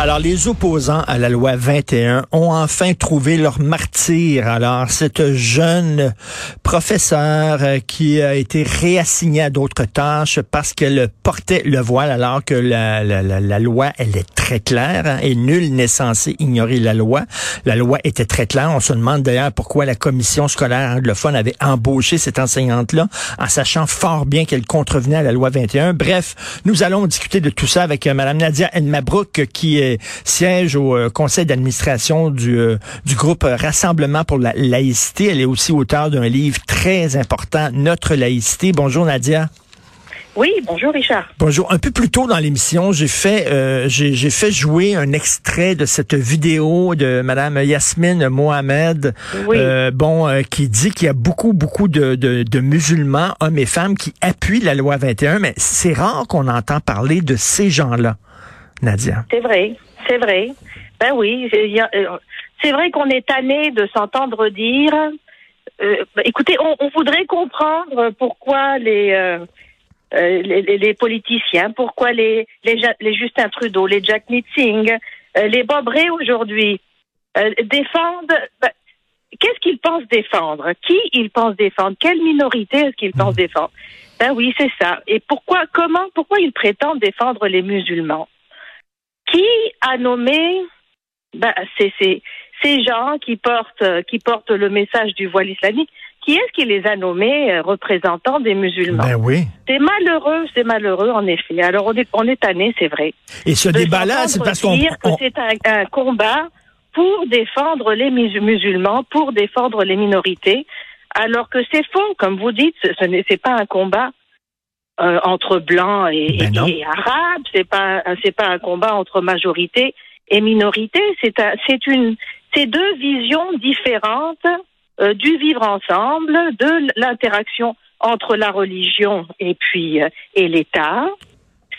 Alors, les opposants à la loi 21 ont enfin trouvé leur martyr. Alors, cette jeune professeure euh, qui a été réassignée à d'autres tâches parce qu'elle portait le voile alors que la, la, la, loi, elle est très claire hein, et nul n'est censé ignorer la loi. La loi était très claire. On se demande d'ailleurs pourquoi la commission scolaire anglophone avait embauché cette enseignante-là en sachant fort bien qu'elle contrevenait à la loi 21. Bref, nous allons discuter de tout ça avec euh, Mme Nadia Elmabrook qui est siège au euh, conseil d'administration du, euh, du groupe Rassemblement pour la laïcité. Elle est aussi auteure d'un livre très important, Notre laïcité. Bonjour Nadia. Oui, bonjour Richard. Bonjour. Un peu plus tôt dans l'émission, j'ai fait euh, j'ai fait jouer un extrait de cette vidéo de Madame Yasmine Mohamed, bon, qui dit qu'il y a beaucoup beaucoup de, de, de, musulmans, hommes et femmes, qui appuient la loi 21, mais c'est rare qu'on entend parler de ces gens-là. Nadia. C'est vrai, c'est vrai. Ben oui, euh, c'est vrai qu'on est tanné de s'entendre dire. Euh, ben, écoutez, on, voudrait comprendre pourquoi les, euh, les, les, politiciens, pourquoi les, les, les Justin Trudeau, les Jack Meeting, les Bob Ray aujourd'hui défendent. Ben, qu'est-ce qu'ils pensent défendre? Qui ils pensent défendre? Quelle minorité est-ce qu'ils pensent hmm. défendre? Ben oui, c'est ça. Et pourquoi Comment Pourquoi ils prétendent défendre les musulmans? Qui a nommé ben, c'est ces gens qui portent, qui portent le message du voile islamique qui est-ce qui les a nommés euh, représentants des musulmans? Ben oui. C'est malheureux, c'est malheureux en effet. Alors on est on est tanné, c'est vrai. Et ce débat-là, c'est parce qu'on dire que c'est un, combat pour défendre les musulmans, pour défendre les minorités, alors que c'est faux, comme vous dites, ce n'est pas un combat euh, entre blancs et, ben et, arabes. C'est pas c'est pas un combat entre majorité et minorité. C'est c'est une c'est deux visions différentes euh, du vivre ensemble, de l'interaction entre la religion et puis euh, et l'État.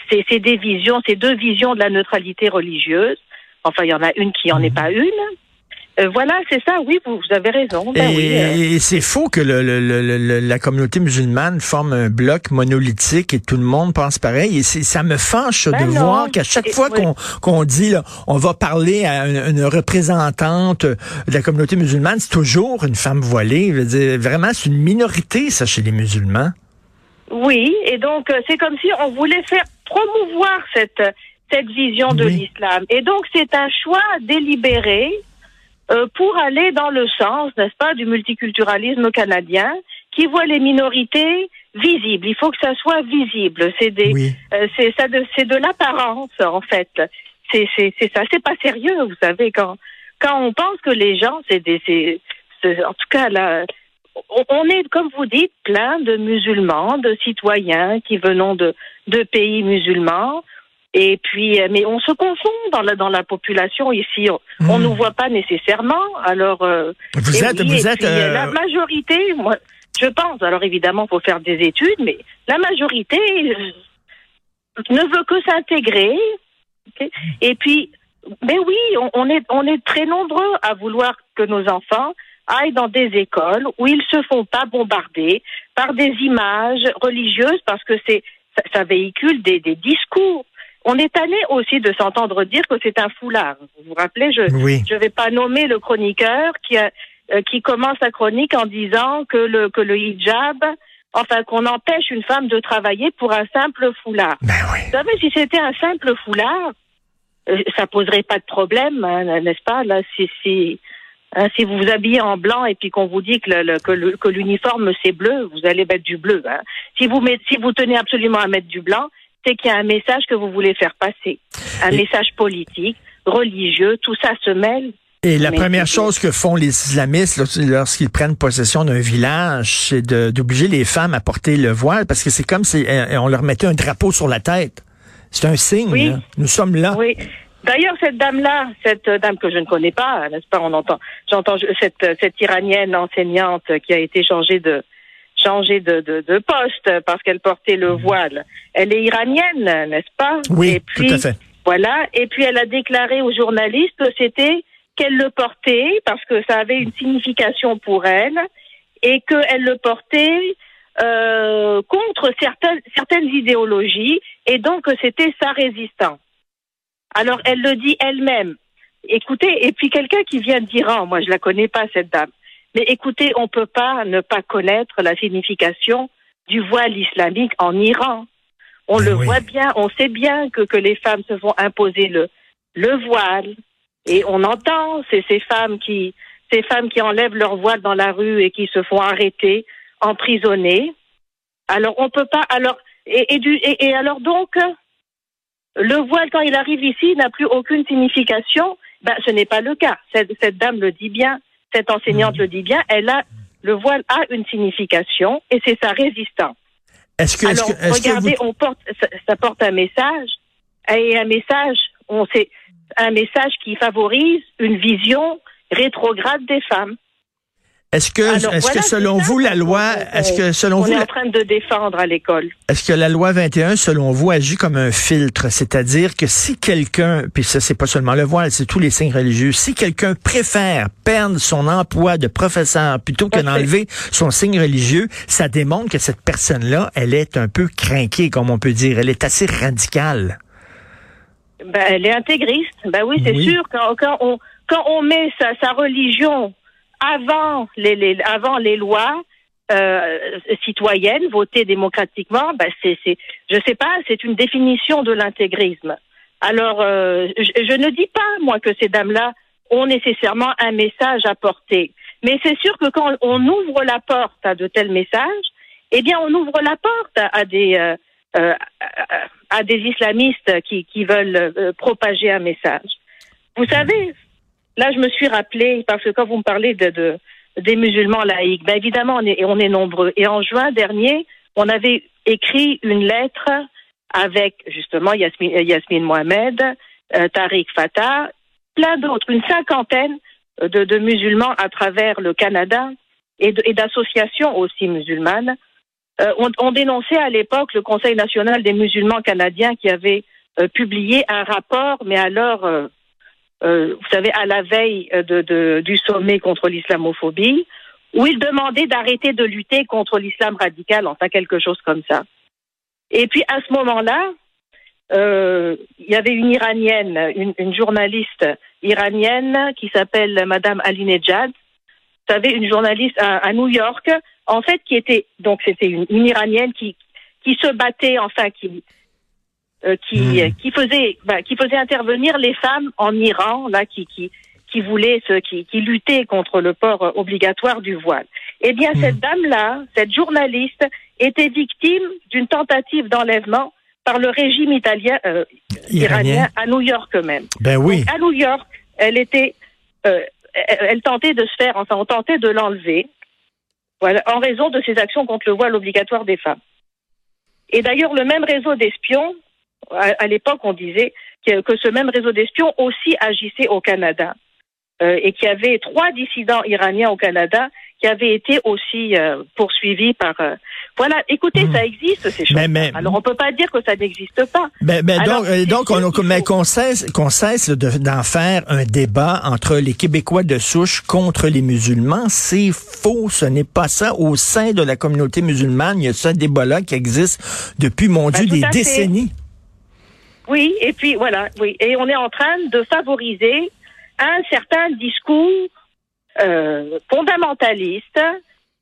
C'est c'est des visions, c'est deux visions de la neutralité religieuse. Enfin, il y en a une qui en est mhm. pas une. Euh, voilà, c'est ça, oui, vous, avez raison. Ben et, euh. c'est faux que la communauté musulmane forme un bloc monolithique et tout le monde pense pareil. Et ça me fâche de ben voir qu'à chaque fois qu'on dit on va parler à une, représentante de la communauté musulmane, c'est toujours une femme voilée. Je veux dire, vraiment, c'est une minorité, ça, chez les musulmans. Oui, et donc euh, c'est comme si on voulait faire promouvoir cette cette vision de l'islam. Et donc c'est un choix délibéré euh, pour aller dans le sens, n'est-ce pas, du multiculturalisme canadien qui voit les minorités visibles. Il faut que ça soit visible. C'est des, euh, c'est ça, de, c'est de l'apparence en fait. C'est, c'est, c'est ça. C'est pas sérieux, vous savez, quand quand on pense que les gens, c'est des, c'est, en tout cas là, on est, comme vous dites, plein de musulmans, de citoyens qui venons de, de pays musulmans. Et puis, euh, mais on se confond dans la dans la population ici. On ne nous voit pas nécessairement. Alors, euh, vous êtes, vous êtes euh, la majorité. Moi, je pense. Alors évidemment, faut faire des études, mais la majorité ne veut que s'intégrer. Et puis, mais oui, on, on, est on est très nombreux à vouloir que nos enfants aillent dans des écoles où ils se font pas bombarder par des images religieuses parce que c'est ça, ça véhicule des, des discours on est allé aussi de s'entendre dire que c'est un foulard. Vous vous rappelez, je ne vais pas nommer le chroniqueur qui, a, euh, qui commence sa chronique en disant que le, que le hijab, enfin qu'on empêche une femme de travailler pour un simple foulard. Ben vous savez, si c'était un simple foulard, euh, ça poserait pas de problème, hein, n'est-ce pas? Là, si, si, hein, si vous vous habillez en blanc et puis qu'on vous dit que, le, que l'uniforme c'est bleu, vous allez mettre du bleu. Hein. Si vous mettez, si vous tenez absolument à mettre du blanc, c'est qu'il y a un message que vous voulez faire passer, un message politique, religieux, tout ça se mêle. Et la première chose que font les islamistes lorsqu'ils prennent possession d'un village, c'est d'obliger les femmes à porter le voile parce que c'est comme si euh, on leur mettait un drapeau sur la tête. C'est un signe. Oui. Nous sommes là. Oui. D'ailleurs, cette dame-là, cette dame que je ne connais pas, n'est-ce pas On entend, j'entends cette, cette iranienne enseignante qui a été changée de changé de, de, de poste parce qu'elle portait le mhm. voile. Elle est iranienne, n'est-ce pas? Oui, et puis, tout à fait. Voilà. Et puis elle a déclaré aux journalistes que c'était qu'elle le portait parce que ça avait une signification pour elle et qu'elle le portait euh, contre certaines, certaines idéologies et donc c'était sa résistance. Alors elle le dit elle-même. Écoutez, et puis quelqu'un qui vient d'Iran, moi je la connais pas cette dame, mais écoutez, on peut pas ne pas connaître la signification du voile islamique en Iran. On Ben le oui. voit bien, on sait bien que, que les femmes se font imposer le, le voile. Et on entend ces, ces femmes qui ces femmes qui enlèvent leur voile dans la rue et qui se font arrêter, emprisonner. Alors on peut pas alors et, et, du, et, et alors donc le voile quand il arrive ici n'a plus aucune signification. Ben, ce n'est pas le cas. Cette, cette dame le dit bien, cette enseignante le dit bien. Elle a le voile a une signification et c'est sa résistance. Est-ce que, Alors, que, est-ce que regardez, vous- on porte, ça, ça porte un message, et un message, on sait, un message qui favorise une vision rétrograde des femmes. Est-ce que, Alors, est-ce voilà, que selon c'est vous, la loi, est-ce que selon on vous, est en train de défendre à l'école. Est-ce que la loi 21, selon vous, agit comme un filtre? C'est-à-dire que si quelqu'un, puis ça, c'est pas seulement le voile, c'est tous les signes religieux, si quelqu'un préfère perdre son emploi de professeur plutôt que d'enlever son signe religieux, ça démontre que cette personne-là, elle est un peu craquée, comme on peut dire. Elle est assez radicale. Ben, elle est intégriste. Ben oui, c'est Oui. sûr. Quand, quand on quand on met sa, sa religion avant les, les avant les lois euh, citoyennes votées démocratiquement, ben c'est c'est je sais pas, c'est une définition de l'intégrisme. Alors euh, je, je ne dis pas moi que ces dames-là ont nécessairement un message à porter, mais c'est sûr que quand on ouvre la porte à de tels messages, eh bien on ouvre la porte à, à des euh, euh, à, à des islamistes qui, qui veulent euh, propager un message. Vous savez, là, je me suis rappelé, parce que quand vous me parlez de, de- des musulmans laïcs, ben évidemment, on est, nombreux. Et en juin dernier, on avait écrit une lettre avec, justement, Yasmine, euh, Mohamed, euh, Tariq Fatah, plein d'autres, une cinquantaine de, musulmans à travers le Canada et d'associations aussi musulmanes euh, on, on dénonçait à l'époque le Conseil national des musulmans canadiens qui avait euh, publié un rapport, mais alors, euh, vous savez, à la veille euh, de, de- du sommet contre l'islamophobie, où il demandait d'arrêter de lutter contre l'islam radical, enfin quelque chose comme ça. Et puis à ce moment-là, euh, il y avait une Iranienne, une, une journaliste iranienne qui s'appelle Madame Ali Nejad, vous savez, une journaliste à, à New York, en fait, qui était donc c'était une, une iranienne qui qui se battait, enfin qui euh, qui Hmm. qui faisait bah, qui faisait intervenir les femmes en Iran là qui qui qui voulaient ce qui qui luttaient contre le port euh, obligatoire du voile. Eh bien, Hmm. cette dame là, cette journaliste, était victime d'une tentative d'enlèvement par le régime italien euh, Iranien. iranien à New York même. Ben oui. Donc, à New York, elle était, euh, elle, elle tentait de se faire, enfin, on tentait de l'enlever, voilà, en raison de ses actions contre le voile obligatoire des femmes. Et d'ailleurs, le même réseau d'espions, à, à l'époque, on disait que, que ce même réseau d'espions aussi agissait au Canada. Euh, et qu'il y avait trois dissidents iraniens au Canada qui avaient été aussi euh, poursuivis par. euh, voilà, écoutez, Hmm. ça existe ces choses. Mais- mais- Alors on peut pas dire que ça n'existe pas. Ben Alors, donc, donc on, mais qu'on cesse, qu'on cesse de- d'en faire un débat entre les Québécois de souche contre les musulmans, c'est faux. Ce n'est pas ça. Au sein de la communauté musulmane, il y a ce débat-là qui existe depuis, mon Ben, Dieu, des fait. Oui, et puis voilà, oui. Et on est en train de favoriser un certain discours euh, fondamentaliste,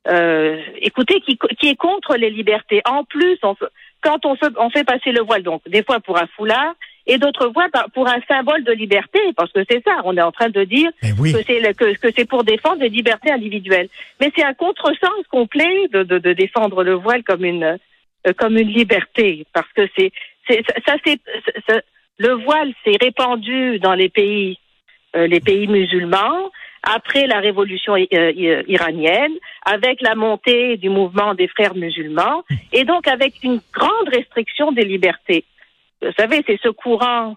euh, écoutez, qui, qui est contre les libertés. En plus, on, quand on fait, on fait passer le voile, donc des fois pour un foulard, et d'autres fois par- pour un symbole de liberté, parce que c'est ça, on est en train de dire oui. que c'est le- que, que c'est pour défendre les libertés individuelles. Mais c'est un contresens complet de, de, de défendre le voile comme une euh, comme une liberté, parce que c'est ça, le voile s'est répandu dans les pays euh, les pays musulmans après la révolution euh, iranienne, avec la montée du mouvement des frères musulmans, et donc avec une grande restriction des libertés. Vous savez, c'est ce courant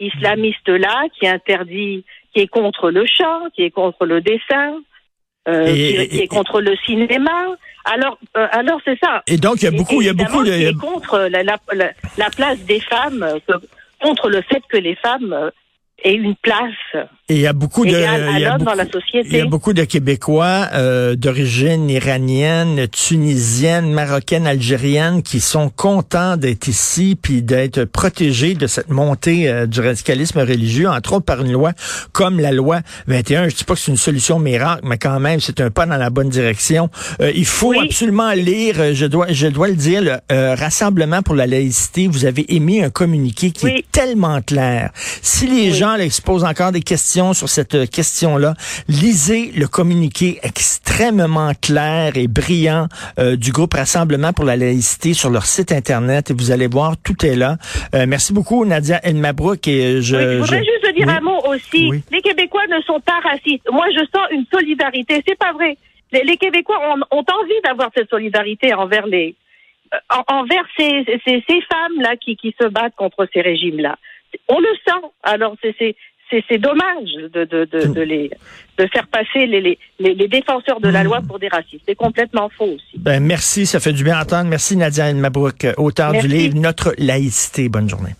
islamiste-là qui interdit, qui est contre le chant, qui est contre le dessin, euh, Et- qui, et- est contre le cinéma. Alors, euh, alors c'est ça. Et donc, il y a beaucoup, il y a beaucoup de, est contre la, la, la, la place des femmes, euh, que- contre le fait que les femmes euh, aient une place Et il y a beaucoup de, il y a beaucoup, dans la société. Il y a beaucoup de Québécois euh, d'origine iranienne, tunisienne, marocaine, algérienne qui sont contents d'être ici puis d'être protégés de cette montée euh, du radicalisme religieux, entre autres par une loi comme la loi 21. Je dis pas que c'est une solution miracle, mais quand même c'est un pas dans la bonne direction. Euh, il faut absolument lire. Je dois, je dois le dire, le Rassemblement pour la laïcité. Vous avez émis un communiqué qui est tellement clair. Si les gens là, se posent encore des questions sur cette euh, question-là, lisez le communiqué extrêmement clair et brillant euh, du groupe Rassemblement pour la laïcité sur leur site Internet et vous allez voir, tout est là. Euh, merci beaucoup, Nadia Elmabrook. Et je, je voudrais juste dire un mot aussi. Les Québécois ne sont pas racistes. Moi, je sens une solidarité. C'est pas vrai. Les, Québécois ont, envie d'avoir cette solidarité envers les envers ces, ces, ces femmes-là qui, qui se battent contre ces régimes-là. On le sent. Alors, c'est c'est dommage de, de, de, de, les, de faire passer les, les, les, défenseurs de la loi pour des racistes. C'est complètement faux aussi. Ben, merci, ça fait du bien entendre. Merci Nadia Mabrouk, auteur du livre Notre laïcité. Bonne journée.